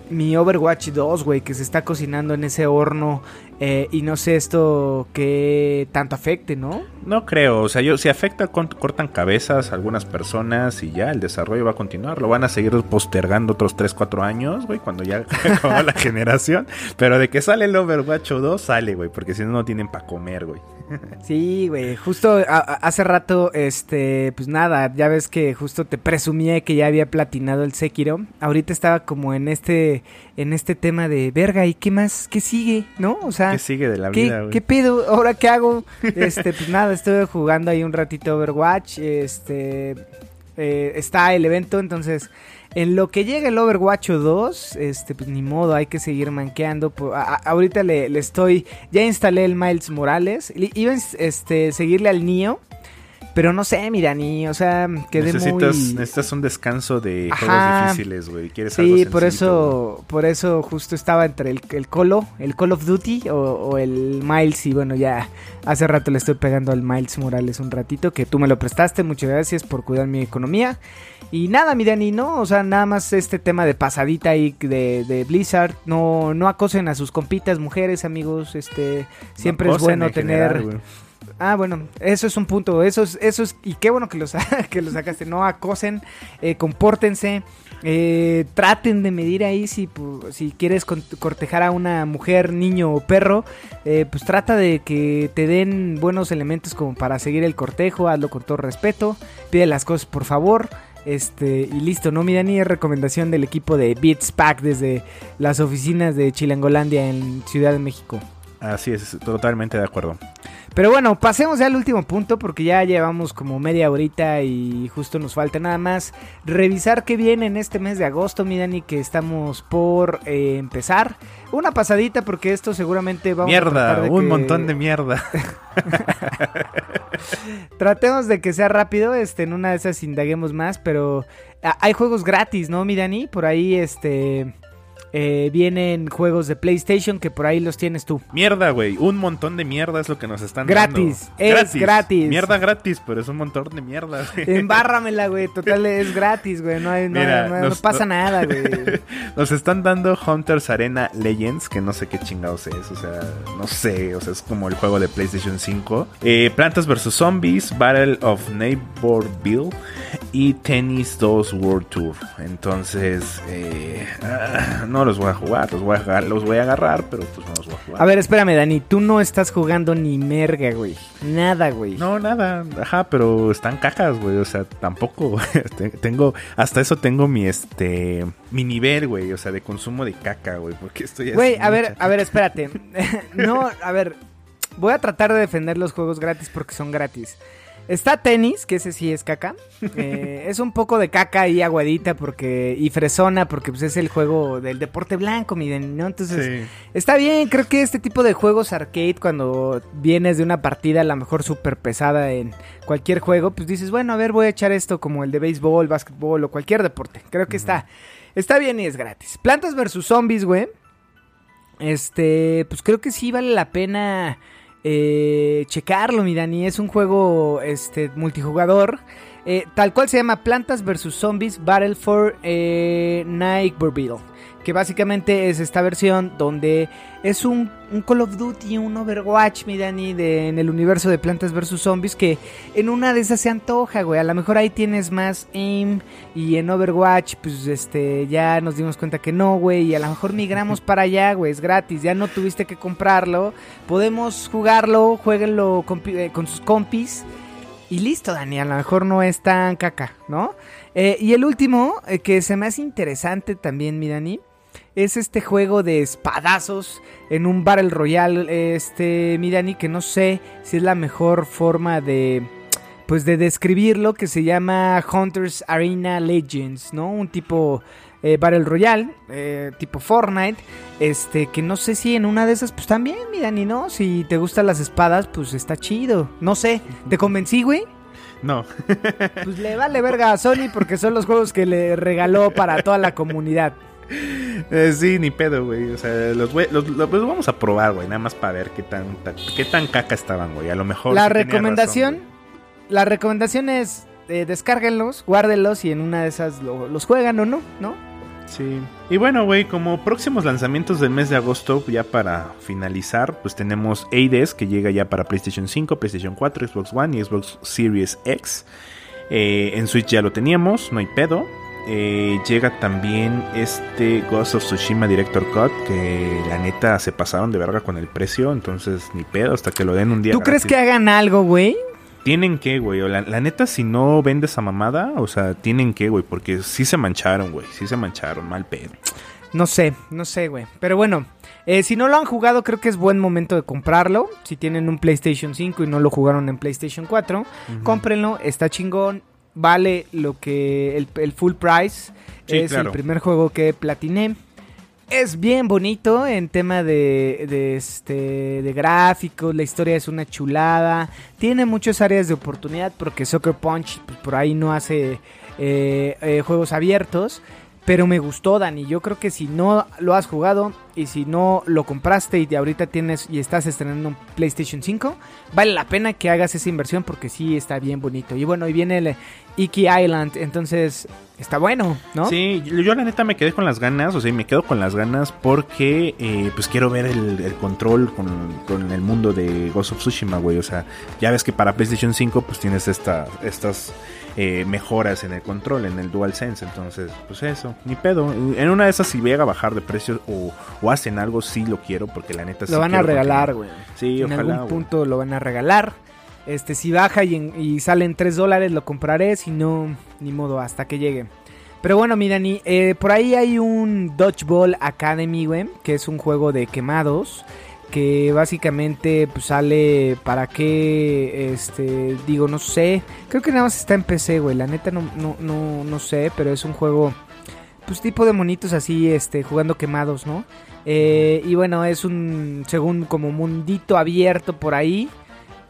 Mi Overwatch 2, güey, que se está cocinando en ese horno eh, y no sé esto que tanto afecte, ¿no? No creo, o sea, yo si afecta cortan cabezas a algunas personas y ya el desarrollo va a continuar, lo van a seguir postergando otros 3, 4 años, güey, cuando ya *laughs* acaba la generación, pero de que sale el Overwatch 2 sale, güey, porque si no no tienen para comer, güey. Sí, güey, justo a- hace rato, este, pues nada, ya ves que justo te presumía que ya había platinado el Sekiro. Ahorita estaba como en este, en este tema de verga, ¿y qué más? ¿Qué sigue? ¿No? O sea, ¿Qué sigue de la ¿Qué, vida, güey? ¿Qué pedo? ¿Ahora qué hago? Este, pues nada, estuve jugando ahí un ratito Overwatch. Este. eh, está el evento, entonces. En lo que llega el Overwatch 2, este, pues ni modo, hay que seguir manqueando. ahorita le, estoy. Ya instalé el Miles Morales. Iba a este, seguirle al Nio. Pero no sé, mira, ni, o sea, quedé necesitas, muy. necesitas un descanso de Ajá. juegos difíciles, güey. ¿Quieres algo Sí, por sencillito, eso, por eso justo estaba entre el, el Colo, el Call of Duty o, o el Miles y bueno ya hace rato le estoy pegando al Miles Morales un ratito que tú me lo prestaste, muchas gracias por cuidar mi economía y nada mi Dani, no, o sea nada más este tema de pasadita ahí de, de Blizzard, no no acosen a sus compitas mujeres amigos, este siempre es bueno en tener general. Ah, bueno, eso es un punto, eso es, eso es, y qué bueno que lo, *laughs* que lo sacaste, no acosen, eh, compórtense, eh, traten de medir ahí si, pu- si quieres cortejar a una mujer, niño o perro, eh, pues trata de que te den buenos elementos como para seguir el cortejo, hazlo con todo respeto, pide las cosas por favor, este, y listo, ¿no? Mira, ni es recomendación del equipo de Beats Pack desde las oficinas de Chilangolandia en Ciudad de México. Así es, totalmente de acuerdo. Pero bueno, pasemos ya al último punto porque ya llevamos como media horita y justo nos falta nada más revisar qué viene en este mes de agosto, mi Dani, que estamos por eh, empezar. Una pasadita porque esto seguramente vamos a mierda, tratar de un que- montón de mierda. *laughs* Tratemos de que sea rápido, este, en una de esas indaguemos más, pero ah, hay juegos gratis, ¿no, mi Dani? Por ahí, este, eh, vienen juegos de PlayStation que por ahí los tienes tú. Mierda, güey. Un montón de mierda es lo que nos están Gratis, dando. es gratis. Mierda gratis, pero es un montón de mierda. Embárramela, güey, total es gratis, güey, no, hay, no, Mira, no- no nos- pasa no- nada, güey. *laughs* Nos están dando Hunters Arena Legends, que no sé qué chingados es, o sea, no sé, o sea, es como el juego de PlayStation 5. Eh, Plantas vs. Zombies, Battle of Neighborville y Tennis 2 World Tour. Entonces, eh, ah, no los voy a jugar, los voy a, agar- los voy a agarrar, pero pues no los voy a jugar. A ver, espérame, Dani, tú no estás jugando ni merga, güey. Nada, güey. No, nada, ajá, pero están cajas, güey, o sea, tampoco, *laughs* tengo, hasta eso tengo mi, este, mi nivel, güey, o sea, de consumo de caca, güey, porque estoy Güey, a ver, a ver, espérate. *laughs* *laughs* no, a ver, voy a tratar de defender los juegos gratis porque son gratis. Está tenis, que ese sí es caca. Eh, *laughs* es un poco de caca y aguadita porque y fresona porque pues es el juego del deporte blanco, miren, ¿no? Entonces, Sí. Está bien, creo que este tipo de juegos arcade, cuando vienes de una partida a lo mejor súper pesada en cualquier juego, pues dices, bueno, a ver, voy a echar esto como el de béisbol, básquetbol o cualquier deporte. Creo que está, está bien y es gratis. Plantas versus zombies, güey. Este, pues creo que sí vale la pena eh, checarlo, mi Dani. Es un juego este, multijugador. eh, tal cual se llama Plantas vs. Zombies Battle for eh, Nightmare Que básicamente es esta versión donde es un, un Call of Duty, un Overwatch, mi Dani, de, en el universo de Plantas vs. Zombies. Que en una de esas se antoja, güey. A lo mejor ahí tienes más aim. Y en Overwatch, pues este, ya nos dimos cuenta que no, güey. Y a lo mejor migramos *laughs* para allá, güey. Es gratis. Ya no tuviste que comprarlo. Podemos jugarlo, jueguenlo con, eh, con sus compis. Y listo, Dani, a lo mejor no es tan caca, ¿no? Eh, y el último, eh, que se me hace interesante también, mi Dani, es este juego de espadazos en un Battle Royale, este, mi Dani, que no sé si es la mejor forma de, pues, de describirlo, que se llama Hunters Arena Legends, ¿no? Un tipo eh, Battle Royale, eh, tipo Fortnite, este, que no sé si en una de esas, pues también, mi Dani, ¿no? Si te gustan las espadas, pues está chido. No sé, ¿te convencí, güey? No, Pues le vale verga a Sony porque son los juegos que le regaló para toda la comunidad. *laughs* Eh, sí, ni pedo, güey, o sea, los, güey- los, los- los vamos a probar, güey, nada más para ver qué tan, ta- qué tan caca estaban, güey, a lo mejor. La sí recomendación, razón, la recomendación es eh, descárguenlos, guárdenlos y en una de esas lo- los juegan o no, ¿no? Sí. Y bueno, güey, como próximos lanzamientos del mes de agosto, ya para finalizar, pues tenemos Hades, que llega ya para PlayStation 5, PlayStation 4, Xbox One y Xbox Series X. Eh, en Switch ya lo teníamos, no hay pedo. Eh, llega también este Ghost of Tsushima Director Cut, que la neta se pasaron de verga con el precio, entonces ni pedo hasta que lo den un día. ¿Tú crees que hagan algo, güey? Tienen que, güey. La, la neta, si no vendes esa mamada, o sea, tienen que, güey, porque sí se mancharon, güey. Sí se mancharon, mal pedo. No sé, no sé, güey. Pero bueno, eh, si no lo han jugado, creo que es buen momento de comprarlo. Si tienen un PlayStation 5 y no lo jugaron en PlayStation 4, cómprenlo, está chingón. Vale lo que el, el full price. Sí, es claro. el primer juego que platiné. Es bien bonito en tema de, de, este, de gráficos, la historia es una chulada. Tiene muchas áreas de oportunidad porque Soccer Punch pues, por ahí no hace eh, eh, juegos abiertos. Pero me gustó, Dani. Yo creo que si no lo has jugado y si no lo compraste y ahorita tienes y estás estrenando un PlayStation 5, vale la pena que hagas esa inversión porque sí está bien bonito. Y bueno, y viene el Iki Island, entonces está bueno, ¿no? Sí, yo la neta me quedé con las ganas, o sea, me quedo con las ganas porque eh, pues quiero ver el, el control con, con el mundo de Ghost of Tsushima, güey. O sea, ya ves que para PlayStation 5 pues tienes esta, estas eh, mejoras en el control, en el DualSense. Entonces, pues eso, ni pedo. En una de esas si llega a bajar de precio o, o hacen algo, sí lo quiero porque la neta sí Lo van a regalar, güey. Sí, en ojalá, algún punto lo van a regalar. Este, si baja y, en- y sale en 3 dólares, lo compraré. Si no, ni modo, hasta que llegue. Pero bueno, mi Dani, eh, por ahí hay un Dodgeball Academy, güey, que es un juego de quemados. Que básicamente pues, sale para qué, este, digo, no sé. Creo que nada más está en PC, güey. La neta no, no, no, no sé, pero es un juego, pues tipo de monitos así, este, jugando quemados, ¿no? Eh, y bueno, es un, según como mundito abierto por ahí.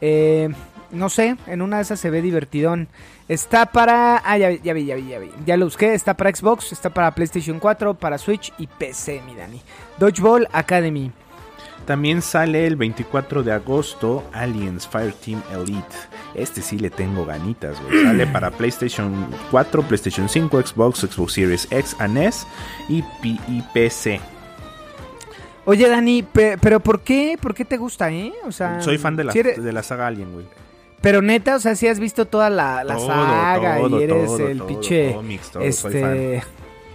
Eh, no sé, en una de esas se ve divertidón. Está para... Ah, ya, vi, ya vi, ya vi, ya vi. Ya lo busqué. Está para Xbox, está para PlayStation 4, para Switch y PC, mi Dani. Dodgeball Academy. También sale el 24 de agosto Aliens Fireteam Elite. Este sí le tengo ganitas, güey. Sale para *clears throat* PlayStation 4, PlayStation 5, Xbox, Xbox Series X and S y, P- y PC. Oye, Dani, pe- pero ¿por qué? ¿Por qué te gusta, eh? O sea, Soy fan de la, si eres- de la saga Alien, güey. Pero neta, o sea, si has visto toda la, la Todo, saga todo, y eres todo, el pinche... todo, soy este...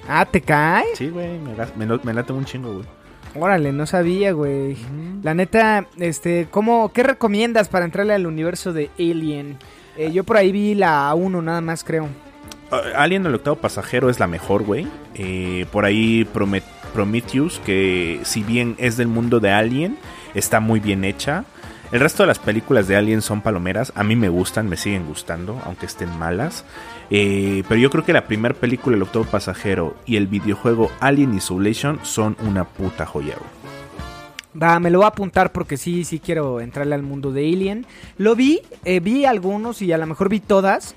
Ah, ¿te cae? Sí, güey, me, me, me late un chingo, güey. Órale, no sabía, güey. La neta, este, ¿cómo, qué recomiendas para entrarle al universo de Alien? Eh, yo por ahí vi la 1 nada más, creo. Uh, Alien el octavo pasajero es la mejor, güey. Eh, por ahí Promet- Prometheus, que si bien es del mundo de Alien, está muy bien hecha. El resto de las películas de Alien son palomeras. A mí me gustan, me siguen gustando, aunque estén malas. Eh, pero yo creo que la primera película, El octavo pasajero, y el videojuego Alien Isolation son una puta joya. Va, me lo voy a apuntar porque sí, sí quiero entrarle al mundo de Alien. Lo vi, eh, vi algunos y a lo mejor vi todas.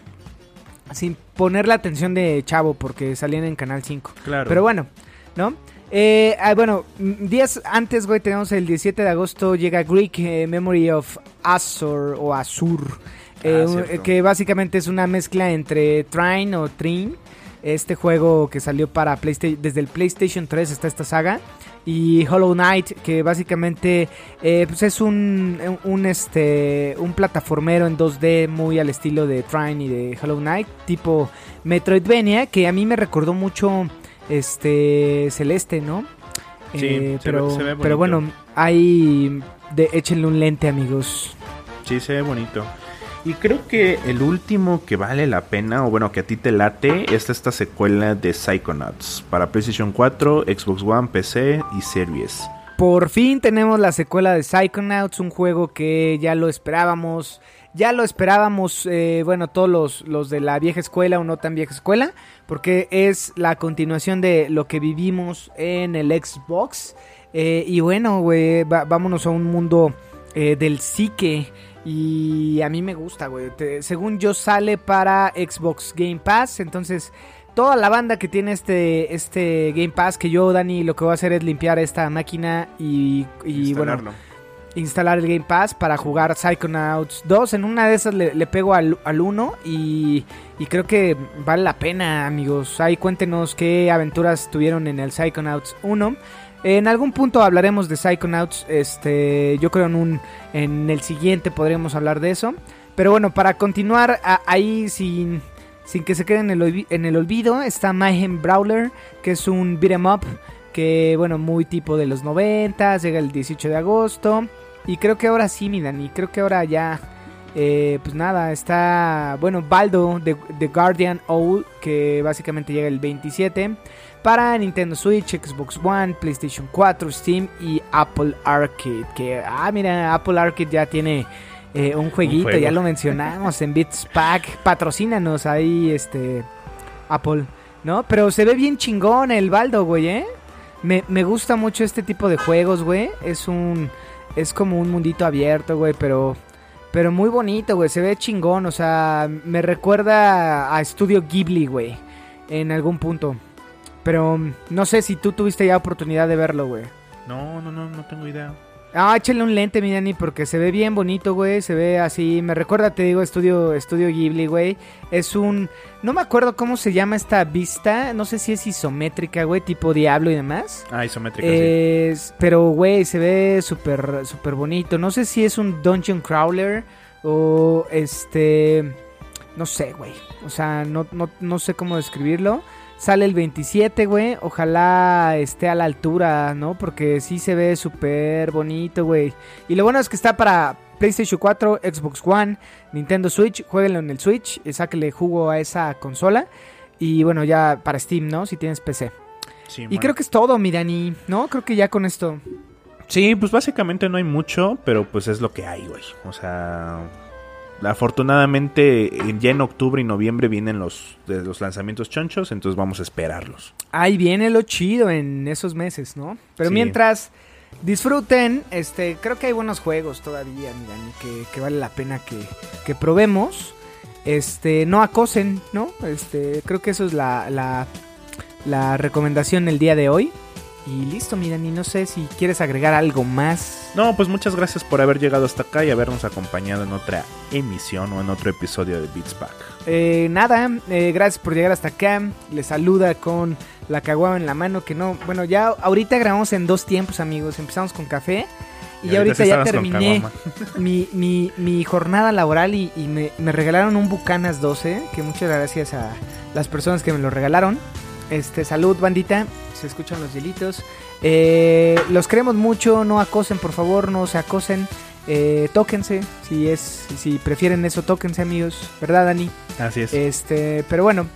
Sin poner la atención de Chavo porque salían en Canal 5. Claro. Pero bueno, ¿no? Eh, ah, bueno, mm, días antes, güey, tenemos el 17 de agosto, llega Greek eh, Memory of Azor o Azur. eh, Ah, eh, que básicamente es una mezcla entre Trine o Trine. Este juego que salió para PlayStation, desde el PlayStation 3 está esta saga. Y Hollow Knight, que básicamente eh, pues es un, un, este, un plataformero en 2D muy al estilo de Trine y de Hollow Knight, tipo Metroidvania, que a mí me recordó mucho este Celeste, ¿no? Sí, Eh, se pero, ve- se ve pero bueno, ahí de, échenle un lente, amigos. Sí, se ve bonito. Y creo que el último que vale la pena, o bueno, que a ti te late, es esta secuela de Psychonauts para PlayStation 4, Xbox One, PC y Series. Por fin tenemos la secuela de Psychonauts, un juego que ya lo esperábamos. Ya lo esperábamos, eh, bueno, todos los, los de la vieja escuela o no tan vieja escuela, porque es la continuación de lo que vivimos en el Xbox. Eh, y bueno, güey, vámonos a un mundo eh, del psique. Y a mí me gusta, güey. Según yo sale para Xbox Game Pass, entonces toda la banda que tiene este, este Game Pass, que yo, Dani, lo que voy a hacer es limpiar esta máquina y, y bueno. Instalar el Game Pass para jugar Psychonauts 2. En una de esas le, pego al, al 1 y, y creo que vale la pena, amigos. Ahí cuéntenos qué aventuras tuvieron en el Psychonauts 1. En algún punto hablaremos de Psychonauts, este, yo creo en un en el siguiente podremos hablar de eso. Pero bueno, para continuar ahí sin sin que se quede en el, en el olvido, está Mayhem Brawler, que es un beat'em up, que bueno, muy tipo de los 90, llega el 18 de agosto. Y creo que ahora sí, mi Dani, creo que ahora ya, eh, pues nada, está, bueno, Baldo de The Guardian Owl, que básicamente llega el 27. Para Nintendo Switch, Xbox One, PlayStation 4, Steam y Apple Arcade. Que, ah, mira, Apple Arcade ya tiene eh, un jueguito, ya lo mencionamos en Beats Pack. Patrocínanos ahí, este, Apple, ¿no? Pero se ve bien chingón el Baldo, güey, ¿eh? Me, me gusta mucho este tipo de juegos, güey. Es un, es como un mundito abierto, güey, pero... Pero muy bonito, güey. Se ve chingón. O sea, me recuerda a Studio Ghibli, güey. En algún punto. Pero no sé si tú tuviste ya oportunidad de verlo, güey. No, no, no, no tengo idea. Ah, échale un lente, mi Dani, porque se ve bien bonito, güey. Se ve así. Me recuerda, te digo, Estudio, Estudio Ghibli, güey. Es un. No me acuerdo cómo se llama esta vista. No sé si es isométrica, güey, tipo Diablo y demás. Ah, isométrica, sí. Es, pero, güey, se ve súper, súper bonito. No sé si es un Dungeon Crawler o este. No sé, güey. O sea, no, no, no sé cómo describirlo. Sale el 27, güey. Ojalá esté a la altura, ¿no? Porque sí se ve súper bonito, güey. Y lo bueno es que está para PlayStation 4, Xbox One, Nintendo Switch. Jueguenlo en el Switch. y Sáquele jugo a esa consola. Y bueno, ya para Steam, ¿no? Si tienes PC. Sí, Y bueno. creo que es todo, mi Dani, ¿no? Creo que ya con esto. Sí, pues básicamente no hay mucho, pero pues es lo que hay, güey. O sea, afortunadamente en- ya en octubre y noviembre vienen los, de los lanzamientos chonchos, entonces vamos a esperarlos. Ahí viene lo chido en esos meses, ¿no? Pero Sí. mientras disfruten, este, creo que hay buenos juegos todavía, mi Dani, que, que vale la pena que, que probemos. Este, no acosen, ¿no? Este, creo que eso es la, la, la recomendación el día de hoy. Y listo, mi Dani, no sé si quieres agregar algo más. No, pues muchas gracias por haber llegado hasta acá y habernos acompañado en otra emisión o en otro episodio de Beats Pack. Eh, nada, eh, gracias por llegar hasta acá. Les saluda con la caguama en la mano. Que no, bueno, ya ahorita grabamos en dos tiempos, amigos. Empezamos con café y, ya ahorita sí ya terminé *laughs* mi, mi, mi jornada laboral y, y me, me regalaron un Bucanas 12. Que muchas gracias a las personas que me lo regalaron. Este, salud, bandita. Se escuchan los hielitos. Eh, los queremos mucho. No acosen, por favor. No se acosen. Eh, tóquense. Si es, si prefieren eso, tóquense, amigos. ¿Verdad, Dani? Así es. Este, pero bueno,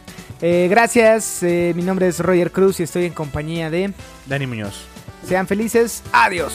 eh, gracias. eh, mi nombre es Roger Cruz y estoy en compañía de. Dani Muñoz. Sean felices. Adiós.